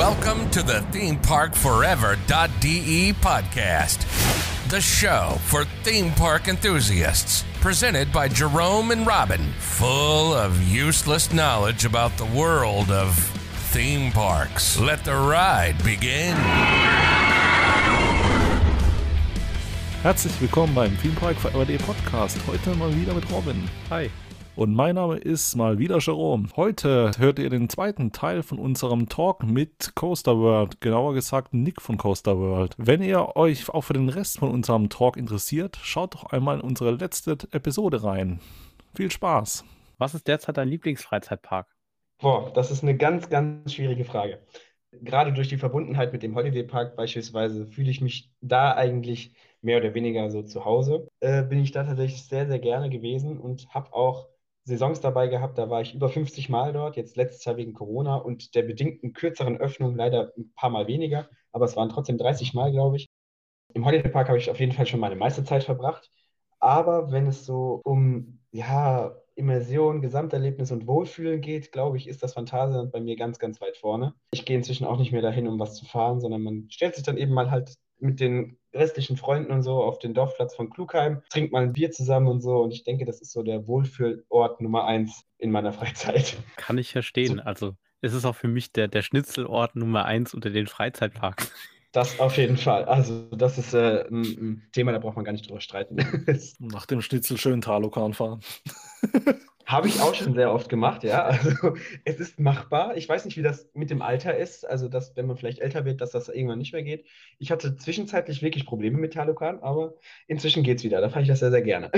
Welcome to the ThemeParkForever.de podcast, the show for theme park enthusiasts. Presented by Jerome and Robin, full of useless knowledge about the world of theme parks. Let the ride begin. Herzlich willkommen beim Theme Park Forever.de Podcast. Heute mal wieder mit Robin. Hi. Und mein Name ist mal wieder Jerome. Heute hört ihr den zweiten Teil von unserem Talk mit Coaster World, genauer gesagt Nick von Coaster World. Wenn ihr euch auch für den Rest von unserem Talk interessiert, schaut doch einmal in unsere letzte Episode rein. Viel Spaß. Was ist derzeit dein Lieblingsfreizeitpark? Boah, das ist eine ganz, ganz schwierige Frage. Gerade durch die Verbundenheit mit dem Holiday Park beispielsweise fühle ich mich da eigentlich mehr oder weniger so zu Hause. Äh, bin ich da tatsächlich sehr, sehr gerne gewesen und habe auch Saisons dabei gehabt, da war ich über 50 Mal dort, jetzt letztes Jahr wegen Corona und der bedingten kürzeren Öffnung leider ein paar Mal weniger, aber es waren trotzdem 30 Mal, glaube ich. Im Holiday Park habe ich auf jeden Fall schon meine meiste Zeit verbracht, aber wenn es so um ja, Immersion, Gesamterlebnis und Wohlfühlen geht, glaube ich, ist das Phantasialand bei mir ganz, ganz weit vorne. Ich gehe inzwischen auch nicht mehr dahin, um was zu fahren, sondern man stellt sich dann eben mal halt mit den restlichen Freunden und so auf den Dorfplatz von Klugheim, trinkt mal ein Bier zusammen und so. Und ich denke, das ist so der Wohlfühlort Nummer eins in meiner Freizeit. Kann ich verstehen. So. Also es ist auch für mich der, der Schnitzelort Nummer eins unter den Freizeitparks. Das auf jeden Fall. Also, das ist äh, ein, ein, Thema, da braucht man gar nicht drüber streiten. Nach dem Schnitzel schön Talokan fahren. Habe ich auch schon sehr oft gemacht, ja. Also es ist machbar. Ich weiß nicht, wie das mit dem Alter ist. Also, dass, wenn man vielleicht älter wird, dass das irgendwann nicht mehr geht. Ich hatte zwischenzeitlich wirklich Probleme mit Talokan, aber inzwischen geht es wieder. Da fahre ich das sehr, sehr gerne.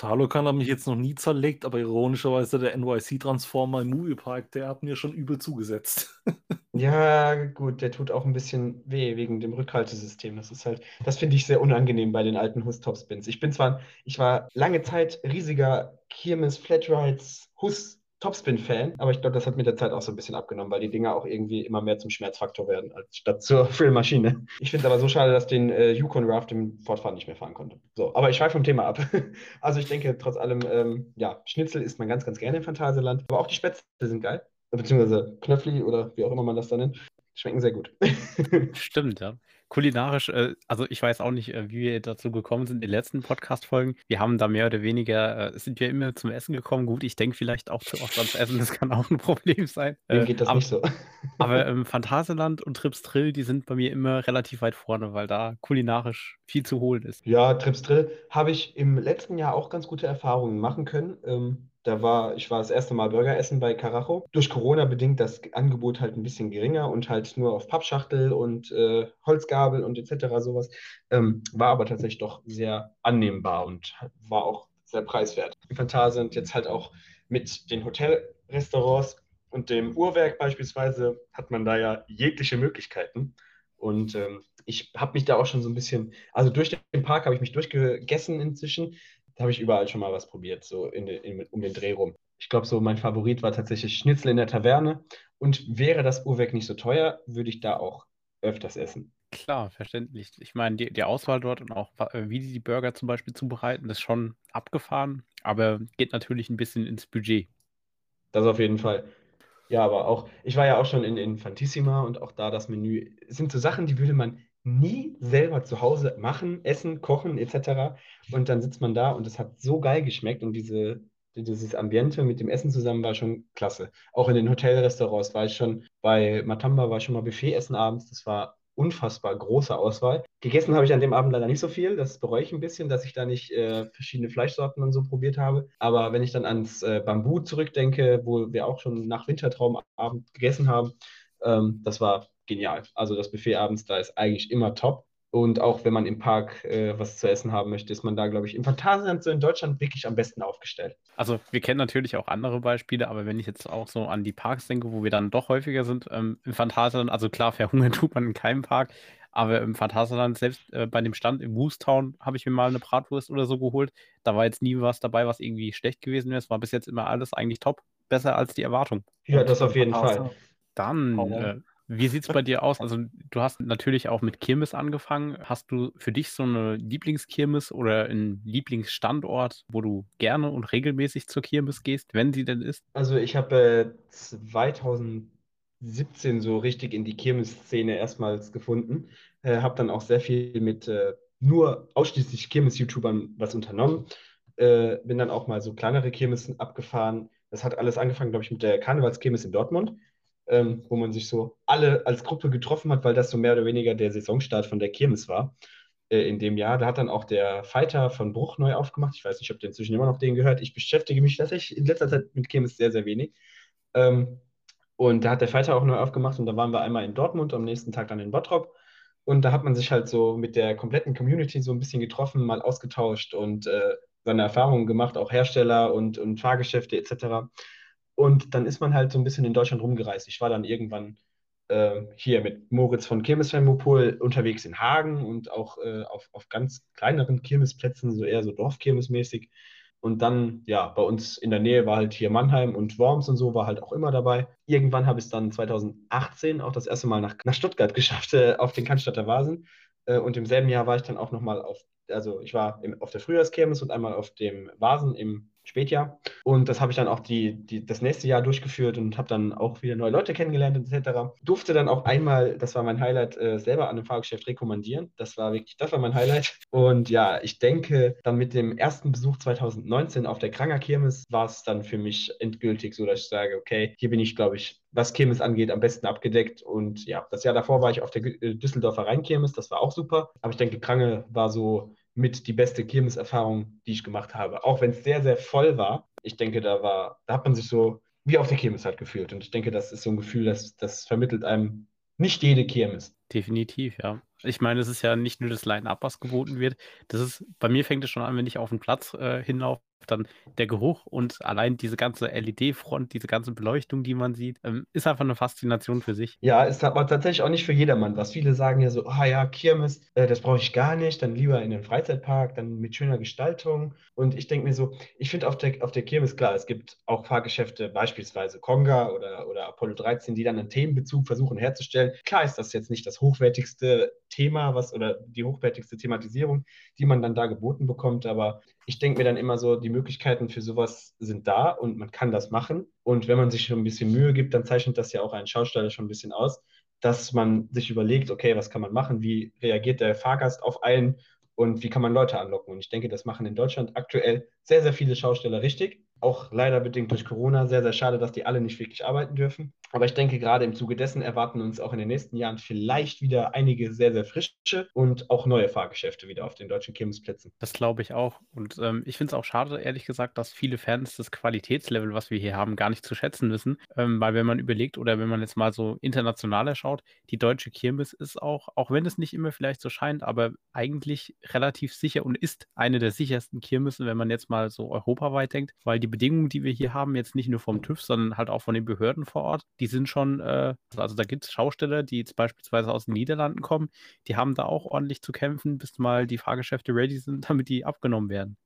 Talokan hat mich jetzt noch nie zerlegt, aber ironischerweise der NYC-Transformer im Moviepark, der hat mir schon übel zugesetzt. ja, gut, der tut auch ein bisschen weh wegen dem Rückhaltesystem. Das ist halt, das finde ich sehr unangenehm bei den alten Hus-Topspins. Ich bin zwar, ich war lange Zeit riesiger Kirmes, Flatrides, Hus Topspin-Fan, aber ich glaube, das hat mit der Zeit auch so ein bisschen abgenommen, weil die Dinger auch irgendwie immer mehr zum Schmerzfaktor werden, als statt zur Füllmaschine. Ich finde es aber so schade, dass den äh, Yukon Raft im Fortfahren nicht mehr fahren konnte. So, aber ich schweife vom Thema ab. also ich denke, trotz allem, ähm, ja, Schnitzel isst man ganz, ganz gerne im Phantasialand, aber auch die Spätzle sind geil. Beziehungsweise Knöpfli oder wie auch immer man das da nennt. Schmecken sehr gut. Stimmt, ja kulinarisch, äh, also ich weiß auch nicht, äh, wie wir dazu gekommen sind in den letzten Podcast-Folgen. Wir haben da mehr oder weniger, äh, sind wir immer zum Essen gekommen. Gut, ich denke vielleicht auch zu oft ans Essen, das kann auch ein Problem sein. Wem geht das aber, nicht so? aber ähm, Phantasialand und Trips Drill, die sind bei mir immer relativ weit vorne, weil da kulinarisch viel zu holen ist. Ja, Trips Drill habe ich im letzten Jahr auch ganz gute Erfahrungen machen können. Ähm, da war, ich war das erste Mal Burger essen bei Carajo. Durch Corona bedingt das Angebot halt ein bisschen geringer und halt nur auf Pappschachtel und äh, Holzgabel und etc. sowas. Ähm, war aber tatsächlich doch sehr annehmbar und war auch sehr preiswert. Fantasie sind jetzt halt auch mit den Hotelrestaurants und dem Uhrwerk beispielsweise hat man da ja jegliche Möglichkeiten. Und ähm, ich habe mich da auch schon so ein bisschen, also durch den Park habe ich mich durchgegessen inzwischen da habe ich überall schon mal was probiert, so in, in, um den Dreh rum. Ich glaube, so mein Favorit war tatsächlich Schnitzel in der Taverne. Und wäre das Uhrwerk nicht so teuer, würde ich da auch öfters essen. Klar, verständlich. Ich meine, die, die Auswahl dort und auch wie die die Burger zum Beispiel zubereiten, ist schon abgefahren, aber geht natürlich ein bisschen ins Budget. Das auf jeden Fall. Ja, aber auch, ich war ja auch schon in Infantissima und auch da das Menü sind so Sachen, die würde man nie selber zu Hause machen, essen, kochen etc. Und dann sitzt man da und es hat so geil geschmeckt und diese, dieses Ambiente mit dem Essen zusammen war schon klasse. Auch in den Hotelrestaurants war ich schon, bei Matamba war schon mal Buffet essen abends, das war unfassbar große Auswahl. Gegessen habe ich an dem Abend leider nicht so viel, das bereue ich ein bisschen, dass ich da nicht äh, verschiedene Fleischsorten und so probiert habe. Aber wenn ich dann ans äh, Bambu zurückdenke, wo wir auch schon nach Wintertraumabend gegessen haben, ähm, das war genial. Also das Buffet abends da ist eigentlich immer top. Und auch wenn man im Park äh, was zu essen haben möchte, ist man da, glaube ich, im Phantasialand so in Deutschland wirklich am besten aufgestellt. Also wir kennen natürlich auch andere Beispiele, aber wenn ich jetzt auch so an die Parks denke, wo wir dann doch häufiger sind, ähm, im Phantasialand, also klar, verhungern tut man in keinem Park, aber im Phantasialand, selbst äh, bei dem Stand im Moose Town, habe ich mir mal eine Bratwurst oder so geholt. Da war jetzt nie was dabei, was irgendwie schlecht gewesen wäre. Es war bis jetzt immer alles eigentlich top, besser als die Erwartung. Ja, das auf jeden Fall. Dann äh, wie sieht es bei dir aus? Also, du hast natürlich auch mit Kirmes angefangen. Hast du für dich so eine Lieblingskirmes oder einen Lieblingsstandort, wo du gerne und regelmäßig zur Kirmes gehst, wenn sie denn ist? Also, ich habe äh, 2010 2017 so richtig in die Kirmes-Szene erstmals gefunden. Äh, habe dann auch sehr viel mit äh, nur ausschließlich Kirmes-YouTubern was unternommen. Äh, bin dann auch mal so kleinere Kirmesen abgefahren. Das hat alles angefangen, glaube ich, mit der Karnevalskirmes in Dortmund, ähm, wo man sich so alle als Gruppe getroffen hat, weil das so mehr oder weniger der Saisonstart von der Kirmes war äh, in dem Jahr. Da hat dann auch der Fighter von Bruch neu aufgemacht. Ich weiß nicht, ob der inzwischen immer noch den gehört. Ich beschäftige mich tatsächlich in letzter Zeit mit Kirmes sehr, sehr wenig. Ähm, und da hat der Fighter auch neu aufgemacht und da waren wir einmal in Dortmund, am nächsten Tag dann in Bottrop. Und da hat man sich halt so mit der kompletten Community so ein bisschen getroffen, mal ausgetauscht und äh, seine Erfahrungen gemacht, auch Hersteller und, und Fahrgeschäfte etc. Und dann ist man halt so ein bisschen in Deutschland rumgereist. Ich war dann irgendwann äh, hier mit Moritz von Kirmes Fermopol unterwegs in Hagen und auch äh, auf, auf ganz kleineren Kirmesplätzen, so eher so Dorfkirmesmäßig. Und dann, ja, bei uns in der Nähe war halt hier Mannheim und Worms und so war halt auch immer dabei. Irgendwann habe ich es dann 2018 auch das erste Mal nach, nach Stuttgart geschafft, äh, auf den Cannstatter Vasen. Äh, und im selben Jahr war ich dann auch nochmal auf, also ich war im, auf der Frühjahrskirmes und einmal auf dem Vasen im Spätjahr. Und das habe ich dann auch die, die, das nächste Jahr durchgeführt und habe dann auch wieder neue Leute kennengelernt etc. Durfte dann auch einmal, das war mein Highlight, äh, selber an einem Fahrgeschäft rekommandieren. Das war wirklich, das war mein Highlight. Und ja, ich denke, dann mit dem ersten Besuch 2019 auf der Kranger Kirmes war es dann für mich endgültig so, dass ich sage, okay, hier bin ich, glaube ich, was Kirmes angeht, am besten abgedeckt. Und ja, das Jahr davor war ich auf der äh, Düsseldorfer Rheinkirmes, das war auch super. Aber ich denke, Krange war so mit die beste Kirmeserfahrung, die ich gemacht habe. Auch wenn es sehr, sehr voll war. Ich denke, da war, da hat man sich so wie auf der Kirmes halt gefühlt. Und ich denke, das ist so ein Gefühl, das, das vermittelt einem nicht jede Kirmes. Definitiv, ja. Ich meine, es ist ja nicht nur das Line-Up, was geboten wird. Das ist, bei mir fängt es schon an, wenn ich auf den Platz äh, hinlaufe, dann der Geruch und allein diese ganze LED-Front, diese ganze Beleuchtung, die man sieht, ähm, ist einfach eine Faszination für sich. Ja, ist aber tatsächlich auch nicht für jedermann was. Viele sagen ja so, ah ja, Kirmes, äh, das brauche ich gar nicht, dann lieber in den Freizeitpark, dann mit schöner Gestaltung. Und ich denke mir so, ich finde auf der, auf der Kirmes, klar, es gibt auch Fahrgeschäfte, beispielsweise Konga oder, oder Apollo 13, die dann einen Themenbezug versuchen herzustellen. Klar ist das jetzt nicht das hochwertigste Thema, was oder die hochwertigste Thematisierung, die man dann da geboten bekommt. Aber ich denke mir dann immer so, die Möglichkeiten für sowas sind da und man kann das machen. Und wenn man sich schon ein bisschen Mühe gibt, dann zeichnet das ja auch ein Schausteller schon ein bisschen aus, dass man sich überlegt, okay, was kann man machen? Wie reagiert der Fahrgast auf einen? Und wie kann man Leute anlocken? Und ich denke, das machen in Deutschland aktuell sehr, sehr viele Schausteller richtig. Auch leider bedingt durch Corona. Sehr, sehr schade, dass die alle nicht wirklich arbeiten dürfen. Aber ich denke, gerade im Zuge dessen erwarten uns auch in den nächsten Jahren vielleicht wieder einige sehr, sehr frische und auch neue Fahrgeschäfte wieder auf den deutschen Kirmesplätzen. Das glaube ich auch. Und ähm, ich finde es auch schade, ehrlich gesagt, dass viele Fans das Qualitätslevel, was wir hier haben, gar nicht zu schätzen wissen. Ähm, weil wenn man überlegt oder wenn man jetzt mal so internationaler schaut, die deutsche Kirmes ist auch, auch wenn es nicht immer vielleicht so scheint, aber eigentlich relativ sicher und ist eine der sichersten Kirmesen, wenn man jetzt mal so europaweit denkt, weil die Bedingungen, die wir hier haben, jetzt nicht nur vom TÜV, sondern halt auch von den Behörden vor Ort, die sind schon, äh, also da gibt es Schausteller, die jetzt beispielsweise aus den Niederlanden kommen, die haben da auch ordentlich zu kämpfen, bis mal die Fahrgeschäfte ready sind, damit die abgenommen werden.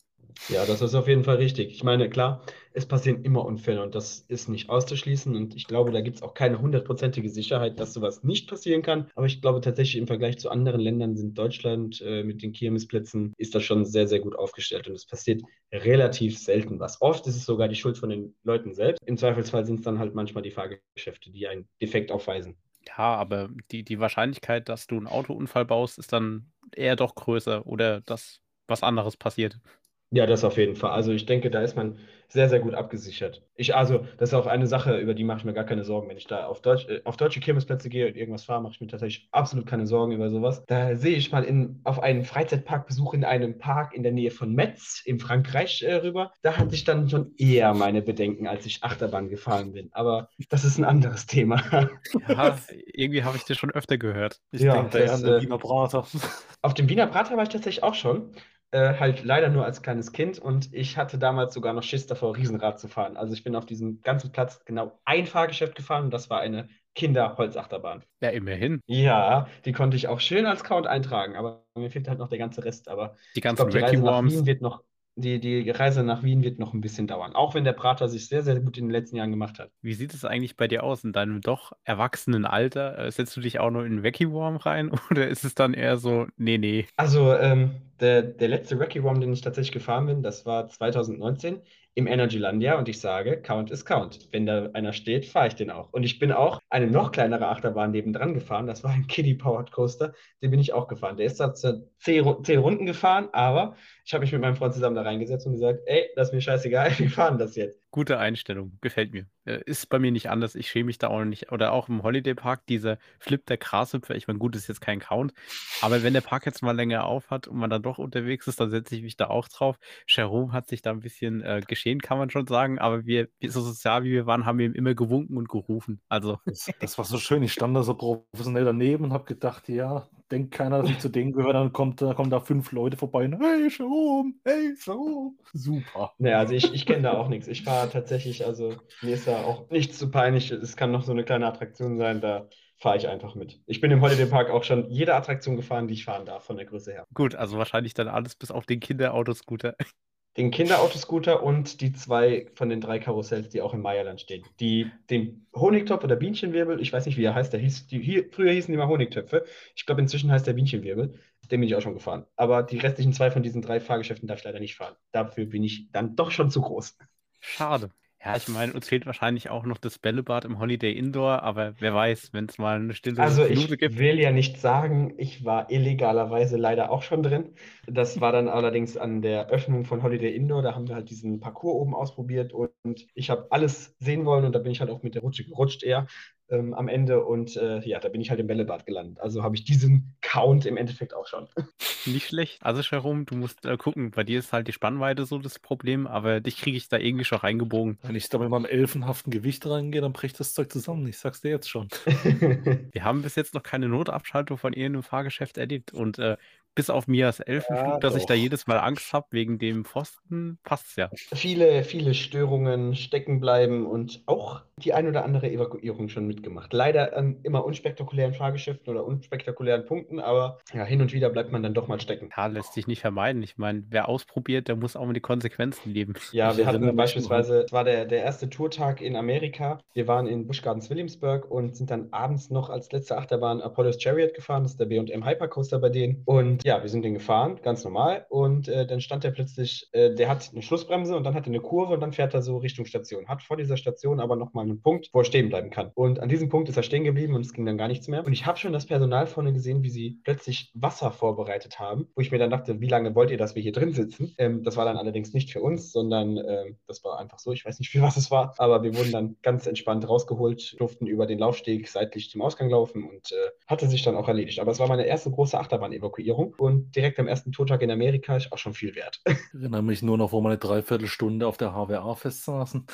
Ja, das ist auf jeden Fall richtig. Ich meine, klar, es passieren immer Unfälle und das ist nicht auszuschließen. Und ich glaube, da gibt es auch keine hundertprozentige Sicherheit, dass sowas nicht passieren kann. Aber ich glaube tatsächlich im Vergleich zu anderen Ländern sind Deutschland äh, mit den Kirmesplätzen ist das schon sehr, sehr gut aufgestellt. Und es passiert relativ selten was. Oft ist es sogar die Schuld von den Leuten selbst. Im Zweifelsfall sind es dann halt manchmal die Fahrgeschäfte, die einen Defekt aufweisen. Ja, aber die, die Wahrscheinlichkeit, dass du einen Autounfall baust, ist dann eher doch größer oder dass was anderes passiert. Ja, das auf jeden Fall. Also ich denke, da ist man sehr, sehr gut abgesichert. Ich, also, das ist auch eine Sache, über die mache ich mir gar keine Sorgen. Wenn ich da auf, Deutsch, äh, auf deutsche Kirmesplätze gehe und irgendwas fahre, mache ich mir tatsächlich absolut keine Sorgen über sowas. Da sehe ich mal in, auf einen Freizeitparkbesuch in einem Park in der Nähe von Metz in Frankreich äh, rüber. Da hatte ich dann schon eher meine Bedenken, als ich Achterbahn gefahren bin. Aber das ist ein anderes Thema. Ja, irgendwie habe ich das schon öfter gehört. Ich Ja, denke da das, den äh, Wiener Prater. Auf dem Wiener Prater war ich tatsächlich auch schon. Äh, halt leider nur als kleines Kind und ich hatte damals sogar noch Schiss davor, Riesenrad zu fahren. Also ich bin auf diesem ganzen Platz genau ein Fahrgeschäft gefahren und das war eine Kinderholzachterbahn. Ja, immerhin. Ja, die konnte ich auch schön als Count eintragen, aber mir fehlt halt noch der ganze Rest. Aber Die ganzen glaube, die Reise Worms. Wird noch, die, die Reise nach Wien wird noch ein bisschen dauern. Auch wenn der Prater sich sehr, sehr gut in den letzten Jahren gemacht hat. Wie sieht es eigentlich bei dir aus in deinem doch erwachsenen Alter? Äh, Setzt du dich auch noch in Wacky Worm rein oder ist es dann eher so, nee, nee? Also, ähm, der, der letzte Wrecky Rom, den ich tatsächlich gefahren bin, das war 2019 im Energylandia und ich sage, Count ist Count. Wenn da einer steht, fahre ich den auch. Und ich bin auch eine noch kleinere Achterbahn nebendran gefahren. Das war ein Kiddie Powered Coaster. Den bin ich auch gefahren. Der ist da zehn Runden gefahren, aber ich habe mich mit meinem Freund zusammen da reingesetzt und gesagt, ey, das ist mir scheißegal, wir fahren das jetzt. Gute Einstellung, gefällt mir. Äh, ist bei mir nicht anders. Ich schäme mich da auch nicht. Oder auch im Holiday Park, dieser Flip der Grashüpfer. Ich meine, gut, ist jetzt kein Count. Aber wenn der Park jetzt mal länger auf hat und man dann doch unterwegs ist, dann setze ich mich da auch drauf. Jerome hat sich da ein bisschen äh, geschehen, kann man schon sagen. Aber wir, so sozial wie wir waren, haben wir ihm immer gewunken und gerufen. Also. Das, das war so schön. Ich stand da so professionell daneben und habe gedacht, ja, denkt keiner, dass ich zu denen gehöre. Dann kommt, da kommen da fünf Leute vorbei. Und, hey, Jerome, hey, Jerome. Super. Naja, also ich, ich kenne da auch nichts. Ich tatsächlich, also mir ist da auch nichts zu peinlich. Es kann noch so eine kleine Attraktion sein, da fahre ich einfach mit. Ich bin im Holiday Park auch schon jede Attraktion gefahren, die ich fahren darf, von der Größe her. Gut, also wahrscheinlich dann alles bis auf den Kinderautoscooter. Den Kinderautoscooter und die zwei von den drei Karussells, die auch im Meierland stehen. Die, den Honigtopf oder Bienchenwirbel, ich weiß nicht, wie er heißt, der hieß, die, hier, früher hießen die mal Honigtöpfe. Ich glaube, inzwischen heißt der Bienchenwirbel. Den bin ich auch schon gefahren. Aber die restlichen zwei von diesen drei Fahrgeschäften darf ich leider nicht fahren. Dafür bin ich dann doch schon zu groß. Schade. Ja, ich meine, uns fehlt wahrscheinlich auch noch das Bällebad im Holiday Indoor, aber wer weiß, wenn es mal eine stille also Minute gibt. Also ich will ja nicht sagen, ich war illegalerweise leider auch schon drin. Das war dann allerdings an der Öffnung von Holiday Indoor, da haben wir halt diesen Parcours oben ausprobiert und ich habe alles sehen wollen und da bin ich halt auch mit der Rutsche gerutscht eher ähm, am Ende und äh, ja, da bin ich halt im Bällebad gelandet. Also habe ich diesen Count im Endeffekt auch schon. Nicht schlecht. Also Sharon, du musst äh, gucken, bei dir ist halt die Spannweite so das Problem, aber dich kriege ich da irgendwie schon reingebogen. Wenn ich da mit meinem elfenhaften Gewicht reingehe, dann bricht das Zeug zusammen. Ich sag's dir jetzt schon. Wir haben bis jetzt noch keine Notabschaltung von irgendeinem Fahrgeschäft erlebt und äh, bis auf Mias Elfenflug, ja, dass ich da jedes Mal Angst habe wegen dem Pfosten, passt's ja. Viele, viele Störungen stecken bleiben und auch die ein oder andere Evakuierung schon mitgemacht. Leider an immer unspektakulären Fahrgeschäften oder unspektakulären Punkten, aber ja, hin und wieder bleibt man dann doch mal stecken. Ja, lässt sich nicht vermeiden. Ich meine, wer ausprobiert, der muss auch mal die Konsequenzen leben. Ja, ich wir hatten beispielsweise, es war der, der erste Tourtag in Amerika. Wir waren in Busch Gardens Williamsburg und sind dann abends noch als letzte Achterbahn Apollo's Chariot gefahren. Das ist der B&M Hypercoaster bei denen. Und ja, wir sind den gefahren, ganz normal. Und äh, dann stand er plötzlich, äh, der hat eine Schlussbremse und dann hat er eine Kurve und dann fährt er so Richtung Station. Hat vor dieser Station aber nochmal einen Punkt, wo er stehen bleiben kann. Und an diesem Punkt ist er stehen geblieben und es ging dann gar nichts mehr. Und ich habe schon das Personal vorne gesehen, wie sie plötzlich Wasser vorbereitet haben, wo ich mir dann dachte, wie lange wollt ihr, dass wir hier drin sitzen? Ähm, das war dann allerdings nicht für uns, sondern ähm, das war einfach so. Ich weiß nicht, für was es war, aber wir wurden dann ganz entspannt rausgeholt, durften über den Laufsteg seitlich zum Ausgang laufen und äh, hatte sich dann auch erledigt. Aber es war meine erste große Achterbahn-Evakuierung und direkt am ersten Tourtag in Amerika ist auch schon viel wert. Ich erinnere mich nur noch, wo wir eine Dreiviertelstunde auf der HWA festsaßen.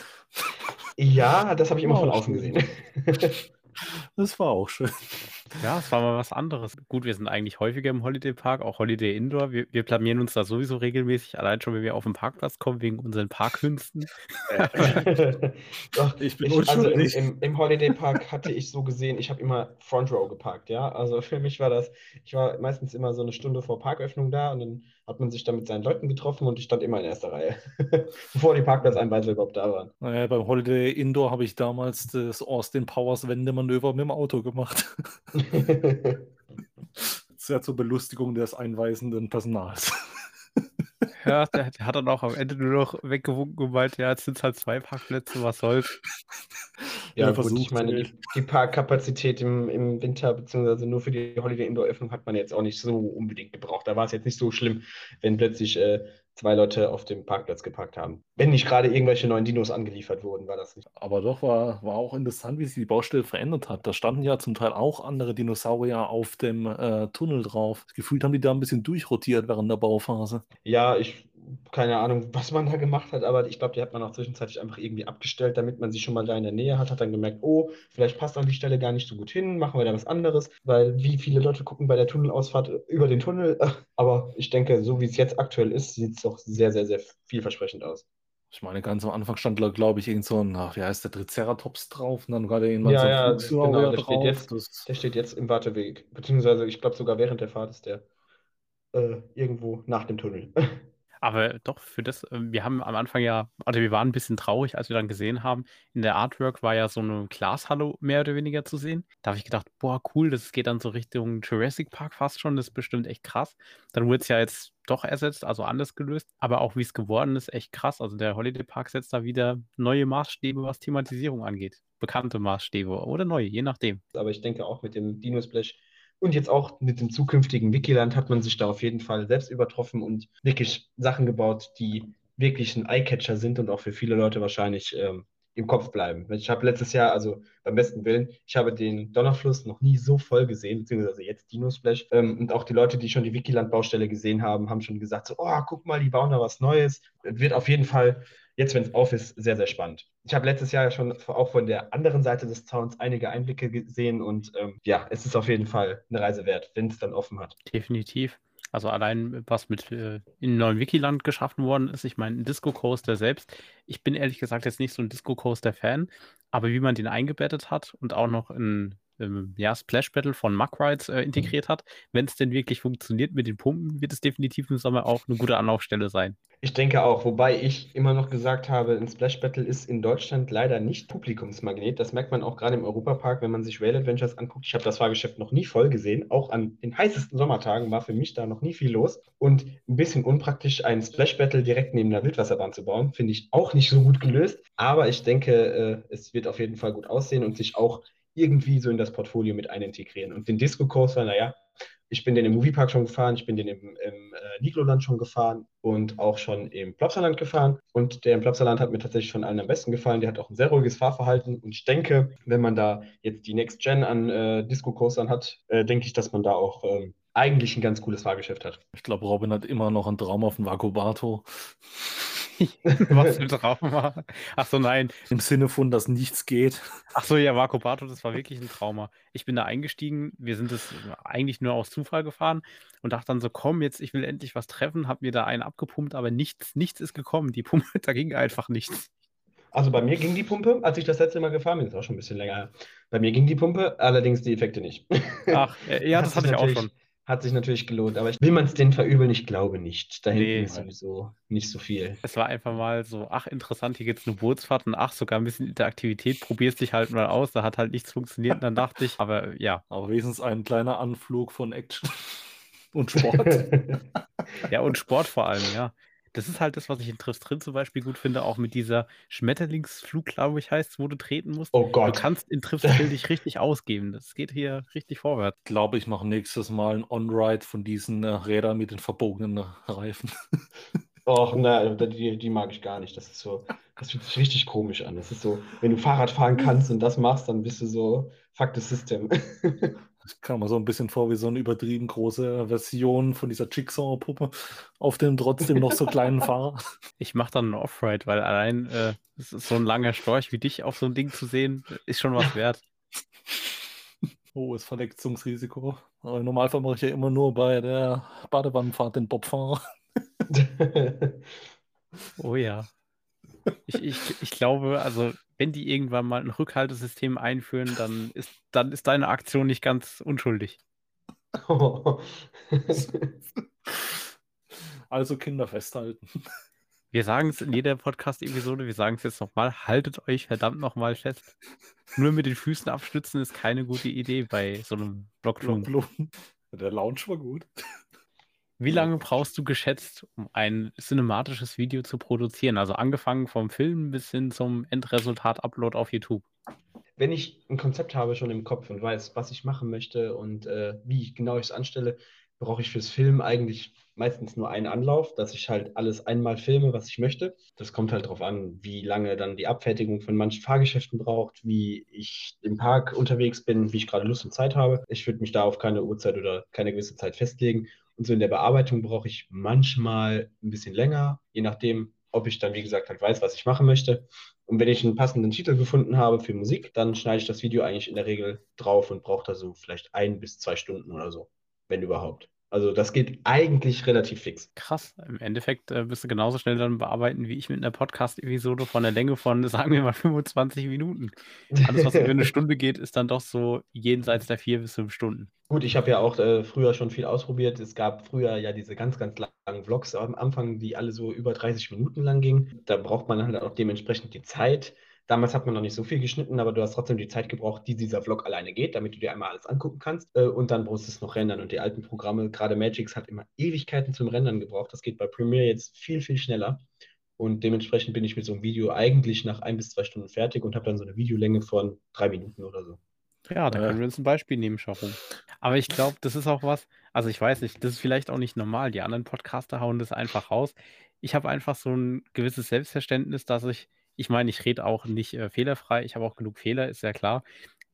Ja, das habe ich immer von außen gesehen. Das war auch schön. Ja, es war mal was anderes. Gut, wir sind eigentlich häufiger im Holiday Park, auch Holiday Indoor. Wir, wir blamieren uns da sowieso regelmäßig, allein schon, wenn wir auf den Parkplatz kommen, wegen unseren Parkkünsten. Doch, ich bin ich, also im, im, im, Holiday Park hatte ich so gesehen, ich habe immer Front Row geparkt, ja. Also für mich war das, ich war meistens immer so eine Stunde vor Parköffnung da und dann hat man sich da mit seinen Leuten getroffen und ich stand immer in erster Reihe, bevor die Parkplatzeinweise überhaupt da waren. Naja, beim Holiday Indoor habe ich damals das Austin Powers Wendemanöver mit dem Auto gemacht. Sehr zur Belustigung des einweisenden Personals. Ja, der, hat dann auch am Ende nur noch weggewunken und meinte, ja, jetzt sind es halt zwei Parkplätze, was soll's. Ja, ja gut, ich meine, die, die Parkkapazität im, im Winter, beziehungsweise nur für die Holiday Indoor Öffnung hat man jetzt auch nicht so unbedingt gebraucht. Da war es jetzt nicht so schlimm, wenn plötzlich äh, zwei Leute auf dem Parkplatz geparkt haben. Wenn nicht gerade irgendwelche neuen Dinos angeliefert wurden, war das nicht. Aber doch war, war auch interessant, wie sich die Baustelle verändert hat. Da standen ja zum Teil auch andere Dinosaurier auf dem äh, Tunnel drauf. Gefühlt haben die da ein bisschen durchrotiert während der Bauphase. Ja, ich keine Ahnung, was man da gemacht hat, aber ich glaube, die hat man auch zwischenzeitlich einfach irgendwie abgestellt, damit man sie schon mal da in der Nähe hat, hat dann gemerkt, oh, vielleicht passt an die Stelle gar nicht so gut hin, machen wir da was anderes, weil wie viele Leute gucken bei der Tunnelausfahrt über den Tunnel, aber ich denke, so wie es jetzt aktuell ist, sieht es doch sehr, sehr, sehr vielversprechend aus. Ich meine, ganz am Anfang stand, glaube ich, irgend so ein, ach, wie heißt der, Triceratops drauf und dann gerade irgendwann ja, so ein ja, genau, der drauf. Steht jetzt, das... Der steht jetzt im Warteweg, beziehungsweise ich glaube sogar während der Fahrt ist der äh, irgendwo nach dem Tunnel. Aber doch, für das, ähm, wir haben am Anfang ja, also wir waren ein bisschen traurig, als wir dann gesehen haben, in der Artwork war ja so eine Glashalle mehr oder weniger zu sehen. Da habe ich gedacht, boah, cool, das geht dann so Richtung Jurassic Park fast schon, das ist bestimmt echt krass. Dann wurde es ja jetzt doch ersetzt, also anders gelöst. Aber auch wie es geworden ist, echt krass. Also der Holiday Park setzt da wieder neue Maßstäbe, was Thematisierung angeht. Bekannte Maßstäbe oder neue, je nachdem. Aber ich denke auch mit dem Dino Splash und jetzt auch mit dem zukünftigen Wikiland hat man sich da auf jeden Fall selbst übertroffen und wirklich Sachen gebaut, die wirklich ein Eyecatcher sind und auch für viele Leute wahrscheinlich ähm, im Kopf bleiben. Ich habe letztes Jahr, also beim besten Willen, ich habe den Donnerfluss noch nie so voll gesehen, beziehungsweise jetzt Dino Splash. Ähm, und auch die Leute, die schon die Wikiland-Baustelle gesehen haben, haben schon gesagt, so, oh, guck mal, die bauen da was Neues. Wird auf jeden Fall jetzt, wenn es auf ist, sehr, sehr spannend. Ich habe letztes Jahr schon auch von der anderen Seite des Zauns einige Einblicke gesehen und ähm, ja, es ist auf jeden Fall eine Reise wert, wenn es dann offen hat. Definitiv. Also allein, was mit äh, in neuen Wikiland geschaffen worden ist. Ich meine, ein Disco Coaster selbst. Ich bin ehrlich gesagt jetzt nicht so ein Disco Coaster Fan, aber wie man den eingebettet hat und auch noch in ähm, ja, Splash Battle von Muck Rides äh, integriert hat. Wenn es denn wirklich funktioniert mit den Pumpen, wird es definitiv im Sommer auch eine gute Anlaufstelle sein. Ich denke auch, wobei ich immer noch gesagt habe, ein Splash Battle ist in Deutschland leider nicht Publikumsmagnet. Das merkt man auch gerade im Europapark, wenn man sich Rail Adventures anguckt. Ich habe das Fahrgeschäft noch nie voll gesehen. Auch an den heißesten Sommertagen war für mich da noch nie viel los. Und ein bisschen unpraktisch, ein Splash Battle direkt neben der Wildwasserbahn zu bauen, finde ich auch nicht so gut gelöst. Aber ich denke, äh, es wird auf jeden Fall gut aussehen und sich auch irgendwie so in das Portfolio mit einintegrieren. Und den Disco Coaster, naja, ich bin den im Moviepark schon gefahren, ich bin den im, im äh, Nigloland schon gefahren und auch schon im Plopsaland gefahren. Und der im Plopsaland hat mir tatsächlich von allen am besten gefallen. Der hat auch ein sehr ruhiges Fahrverhalten. Und ich denke, wenn man da jetzt die Next Gen an äh, Disco Coastern hat, äh, denke ich, dass man da auch ähm, eigentlich ein ganz cooles Fahrgeschäft hat. Ich glaube, Robin hat immer noch einen Traum auf dem Vakubato. Was für ein Trauma. Ach so, nein. Im Sinne von, dass nichts geht. Ach so, ja, Marco Bato, das war wirklich ein Trauma. Ich bin da eingestiegen, wir sind es eigentlich nur aus Zufall gefahren und dachte dann so, komm, jetzt, ich will endlich was treffen, hab mir da einen abgepumpt, aber nichts, nichts ist gekommen. Die Pumpe, da ging einfach nichts. Also bei mir ging die Pumpe, als ich das letzte Mal gefahren bin, ist auch schon ein bisschen länger. Bei mir ging die Pumpe, allerdings die Effekte nicht. Ach, äh, ja, das hatte ich auch schon. Hat sich natürlich gelohnt, aber will man es denen verübeln? Ich glaube nicht. Da hinten nee, ist sowieso nicht so viel. Es war einfach mal so, ach interessant, hier geht es eine Bootsfahrt und ach, sogar ein bisschen Interaktivität, probierst dich halt mal aus, da hat halt nichts funktioniert und dann dachte ich, aber ja. Aber wenigstens ein kleiner Anflug von Action und Sport. ja, und Sport vor allem, ja. Das ist halt das, was ich in Triffs drin zum Beispiel gut finde, auch mit dieser Schmetterlingsflug, glaube ich, heißt wo du treten musst. Oh Gott. Du kannst in Triffs Drill dich richtig ausgeben. Das geht hier richtig vorwärts. Ich glaube, ich mache nächstes Mal ein On-Ride von diesen äh, Rädern mit den verbogenen äh, Reifen. Och, nein, die, die mag ich gar nicht. Das ist so, das fühlt sich richtig komisch an. Das ist so, wenn du Fahrrad fahren kannst und das machst, dann bist du so, fuck the system. Ich kam mir so ein bisschen vor wie so eine übertrieben große Version von dieser Jigsaw-Puppe auf dem trotzdem noch so kleinen Fahrer. Ich mache dann einen Off-Ride, weil allein äh, so ein langer Storch wie dich auf so ein Ding zu sehen, ist schon was wert. Hohes Verletzungsrisiko. Aber im Normalfall mache ich ja immer nur bei der Badewannenfahrt den Bobfahrer. oh ja. Ich, ich, ich glaube, also wenn die irgendwann mal ein Rückhaltesystem einführen, dann ist, dann ist deine Aktion nicht ganz unschuldig. also Kinder festhalten. Wir sagen es in jeder Podcast-Episode, wir sagen es jetzt nochmal, haltet euch verdammt nochmal fest. Nur mit den Füßen abstützen ist keine gute Idee bei so einem Blockflug. Der Lounge war gut. Wie lange brauchst du geschätzt, um ein cinematisches Video zu produzieren? Also angefangen vom Film bis hin zum Endresultat-Upload auf YouTube. Wenn ich ein Konzept habe schon im Kopf und weiß, was ich machen möchte und äh, wie genau ich es anstelle, brauche ich fürs Film eigentlich meistens nur einen Anlauf, dass ich halt alles einmal filme, was ich möchte. Das kommt halt darauf an, wie lange dann die Abfertigung von manchen Fahrgeschäften braucht, wie ich im Park unterwegs bin, wie ich gerade Lust und Zeit habe. Ich würde mich da auf keine Uhrzeit oder keine gewisse Zeit festlegen und so in der Bearbeitung brauche ich manchmal ein bisschen länger, je nachdem, ob ich dann, wie gesagt, halt weiß, was ich machen möchte. Und wenn ich einen passenden Titel gefunden habe für Musik, dann schneide ich das Video eigentlich in der Regel drauf und brauche da so vielleicht ein bis zwei Stunden oder so, wenn überhaupt. Also das geht eigentlich relativ fix. Krass. Im Endeffekt äh, bist du genauso schnell dann bearbeiten wie ich mit einer Podcast-Episode von der Länge von, sagen wir mal, 25 Minuten. Alles, was über eine Stunde geht, ist dann doch so jenseits der vier bis fünf Stunden. Gut, ich habe ja auch äh, früher schon viel ausprobiert. Es gab früher ja diese ganz, ganz langen Vlogs am Anfang, die alle so über 30 Minuten lang gingen. Da braucht man halt auch dementsprechend die Zeit. Damals hat man noch nicht so viel geschnitten, aber du hast trotzdem die Zeit gebraucht, die dieser Vlog alleine geht, damit du dir einmal alles angucken kannst. Äh, und dann brauchst du es noch rendern. Und die alten Programme, gerade Magix, hat immer Ewigkeiten zum Rendern gebraucht. Das geht bei Premiere jetzt viel, viel schneller. Und dementsprechend bin ich mit so einem Video eigentlich nach ein bis zwei Stunden fertig und habe dann so eine Videolänge von drei Minuten oder so. Ja, da können wir uns ein Beispiel nehmen, Sharon. Aber ich glaube, das ist auch was, also ich weiß nicht, das ist vielleicht auch nicht normal. Die anderen Podcaster hauen das einfach raus. Ich habe einfach so ein gewisses Selbstverständnis, dass ich, ich meine, ich rede auch nicht äh, fehlerfrei, ich habe auch genug Fehler, ist ja klar.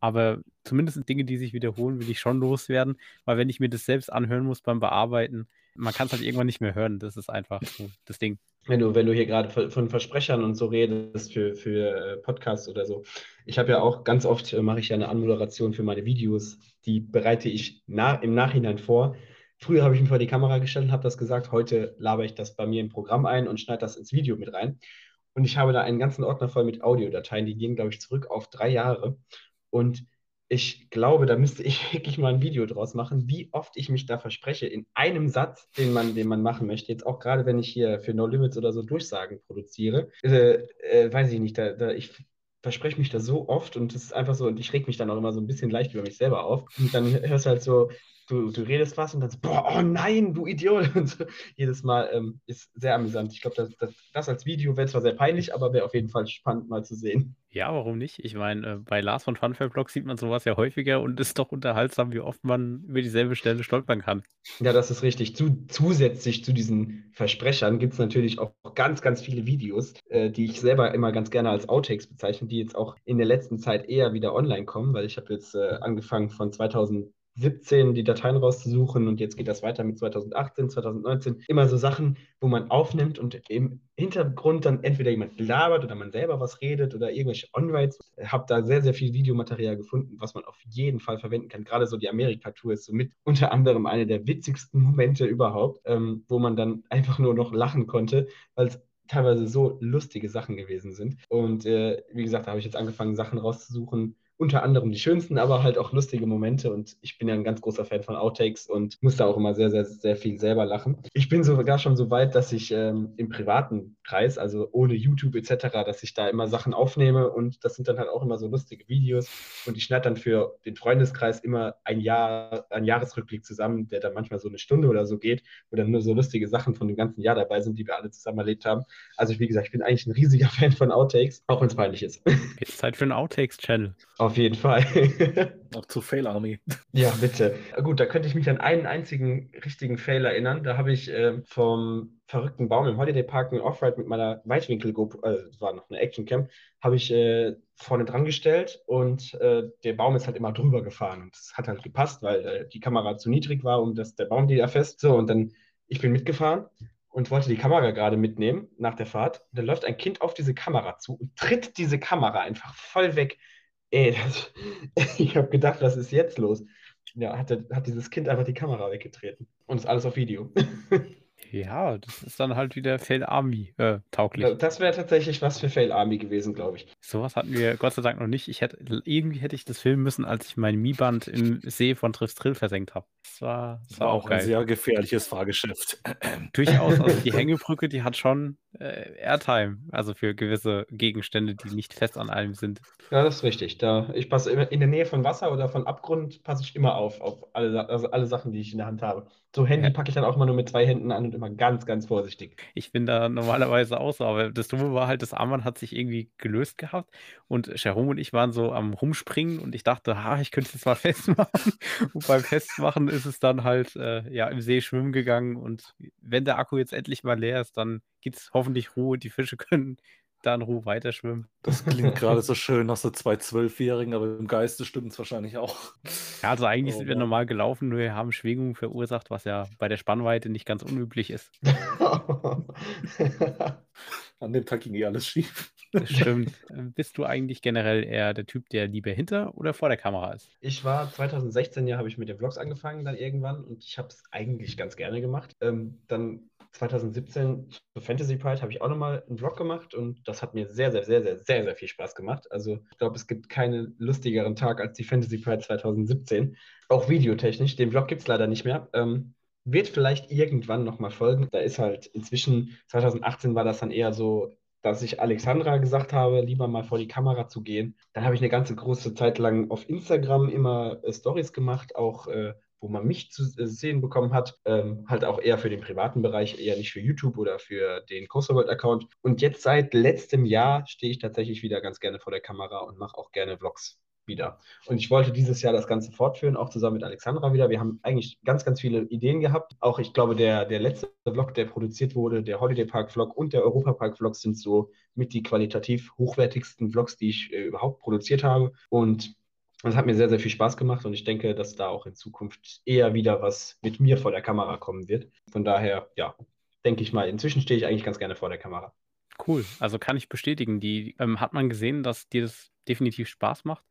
Aber zumindest Dinge, die sich wiederholen, will ich schon loswerden, weil wenn ich mir das selbst anhören muss beim Bearbeiten, man kann es halt irgendwann nicht mehr hören. Das ist einfach so das Ding. Wenn du, wenn du hier gerade von Versprechern und so redest für, für äh, Podcasts oder so. Ich habe ja auch ganz oft, äh, mache ich ja eine Anmoderation für meine Videos, die bereite ich na, im Nachhinein vor. Früher habe ich mir vor die Kamera gestellt und habe das gesagt, heute laber ich das bei mir im Programm ein und schneide das ins Video mit rein. Und ich habe da einen ganzen Ordner voll mit Audiodateien, die gehen, glaube ich, zurück auf drei Jahre. Und ich glaube, da müsste ich wirklich mal ein Video draus machen, wie oft ich mich da verspreche in einem Satz, den man, den man machen möchte. Jetzt auch gerade, wenn ich hier für No Limits oder so Durchsagen produziere, äh, äh, weiß ich nicht, da, da ich verspreche mich da so oft und es ist einfach so, und ich reg mich dann auch immer so ein bisschen leicht über mich selber auf. Und dann hörst du halt so, du, du redest was und dann so, boah, oh nein, du Idiot. Und so, jedes Mal ähm, ist sehr amüsant. Ich glaube, das, das, das als Video wäre zwar sehr peinlich, aber wäre auf jeden Fall spannend mal zu sehen. Ja, warum nicht? Ich meine, äh, bei Lars von Funfair Blog sieht man sowas ja häufiger und ist doch unterhaltsam, wie oft man über dieselbe Stelle stolpern kann. Ja, das ist richtig. Zu, zusätzlich zu diesen Versprechern gibt es natürlich auch ganz, ganz viele Videos, äh, die ich selber immer ganz gerne als Outtakes bezeichne, die jetzt auch in der letzten Zeit eher wieder online kommen, weil ich habe jetzt äh, angefangen von 2017 die Dateien rauszusuchen und jetzt geht das weiter mit 2018, 2019. Immer so Sachen, wo man aufnimmt und im Hintergrund dann entweder jemand labert oder man selber was redet oder irgendwelche. Ich habe da sehr, sehr viel Videomaterial gefunden, was man auf jeden Fall verwenden kann. Gerade so die Amerika-Tour ist so mit unter anderem eine der witzigsten Momente überhaupt, ähm, wo man dann einfach nur noch lachen konnte, weil es teilweise so lustige Sachen gewesen sind. Und äh, wie gesagt, da habe ich jetzt angefangen, Sachen rauszusuchen, unter anderem die schönsten, aber halt auch lustige Momente. Und ich bin ja ein ganz großer Fan von Outtakes und muss da auch immer sehr, sehr, sehr viel selber lachen. Ich bin sogar schon so weit, dass ich ähm, im privaten Kreis, also ohne YouTube etc., dass ich da immer Sachen aufnehme und das sind dann halt auch immer so lustige Videos. Und ich schneide dann für den Freundeskreis immer ein Jahr, einen Jahresrückblick zusammen, der dann manchmal so eine Stunde oder so geht, wo dann nur so lustige Sachen von dem ganzen Jahr dabei sind, die wir alle zusammen erlebt haben. Also wie gesagt, ich bin eigentlich ein riesiger Fan von Outtakes, auch wenn es peinlich ist. Jetzt Zeit für einen Outtakes-Channel. Auf jeden Fall. Auch zu Fail Army. Ja, bitte. Gut, da könnte ich mich an einen einzigen richtigen Fail erinnern. Da habe ich äh, vom verrückten Baum im Holiday Park mit Offride mit meiner Weitwinkel GoPro, äh, war noch eine Actioncam, habe ich äh, vorne dran gestellt und äh, der Baum ist halt immer drüber gefahren. Und das hat halt gepasst, weil äh, die Kamera zu niedrig war, um das der Baum die erfasst. So, und dann, ich bin mitgefahren und wollte die Kamera gerade mitnehmen nach der Fahrt. Und dann läuft ein Kind auf diese Kamera zu und tritt diese Kamera einfach voll weg. Ey, das, ich habe gedacht, was ist jetzt los? Ja, hat, hat dieses Kind einfach die Kamera weggetreten. Und ist alles auf Video. Ja, das ist dann halt wieder Fail Army äh, tauglich. Das wäre tatsächlich was für Fail Army gewesen, glaube ich. Sowas hatten wir Gott sei Dank noch nicht. Ich hätte, irgendwie hätte ich das filmen müssen, als ich mein Mi-Band im See von Triffs Drill versenkt habe. Das war, das Das war war auch auch ein geil. sehr gefährliches Fahrgeschäft. Durchaus, also die Hängebrücke, die hat schon äh, Airtime, also für gewisse Gegenstände, die nicht fest an allem sind. Ja, das ist richtig. Da, ich passe immer in der Nähe von Wasser oder von Abgrund, passe ich immer auf, auf alle, also alle Sachen, die ich in der Hand habe. So Handy packe ich dann auch immer nur mit zwei Händen an und immer ganz, ganz vorsichtig. Ich bin da normalerweise auch so, aber das Dumme war halt, das Armband hat sich irgendwie gelöst gehabt und Jerome und ich waren so am Rumspringen und ich dachte, ha, ich könnte es jetzt mal festmachen. Und beim Festmachen ist es dann halt äh, ja, im See schwimmen gegangen und wenn der Akku jetzt endlich mal leer ist, dann gibt es hoffentlich Ruhe. Die Fische können da in Ruhe weiter schwimmen. Das klingt gerade so schön nach so zwei Zwölfjährigen, aber im Geiste stimmt es wahrscheinlich auch. Ja, also eigentlich Oh sind wir Mann. normal gelaufen, nur wir haben Schwingungen verursacht, was ja bei der Spannweite nicht ganz unüblich ist. An dem Tag ging eh alles schief. Das stimmt. Ähm, Bist du eigentlich generell eher der Typ, der lieber hinter oder vor der Kamera ist? Ich war 2016 ja, habe ich mit den Vlogs angefangen dann irgendwann und ich habe es eigentlich ganz gerne gemacht. Ähm, dann 2017 zu Fantasy Pride habe ich auch nochmal einen Vlog gemacht und das hat mir sehr, sehr, sehr, sehr, sehr, sehr viel Spaß gemacht. Also ich glaube, es gibt keinen lustigeren Tag als die Fantasy Pride 2017. Auch videotechnisch. Den Vlog gibt es leider nicht mehr. Ähm, wird vielleicht irgendwann nochmal folgen. Da ist halt inzwischen, 2018 war das dann eher so, dass ich Alexandra gesagt habe, lieber mal vor die Kamera zu gehen. Dann habe ich eine ganze große Zeit lang auf Instagram immer äh, Stories gemacht, auch äh, wo man mich zu sehen bekommen hat, ähm, halt auch eher für den privaten Bereich, eher nicht für YouTube oder für den Coaster World Account. Und jetzt seit letztem Jahr stehe ich tatsächlich wieder ganz gerne vor der Kamera und mache auch gerne Vlogs wieder. Und ich wollte dieses Jahr das Ganze fortführen, auch zusammen mit Alexandra wieder. Wir haben eigentlich ganz, ganz viele Ideen gehabt. Auch ich glaube, der, der letzte Vlog, der produziert wurde, der Holiday Park Vlog und der Europa Park Vlog sind so mit die qualitativ hochwertigsten Vlogs, die ich äh, überhaupt produziert habe. Und das hat mir sehr, sehr viel Spaß gemacht und ich denke, dass da auch in Zukunft eher wieder was mit mir vor der Kamera kommen wird. Von daher, ja, denke ich mal, inzwischen stehe ich eigentlich ganz gerne vor der Kamera. Cool. Also kann ich bestätigen. Die ähm, hat man gesehen, dass dir das definitiv Spaß macht.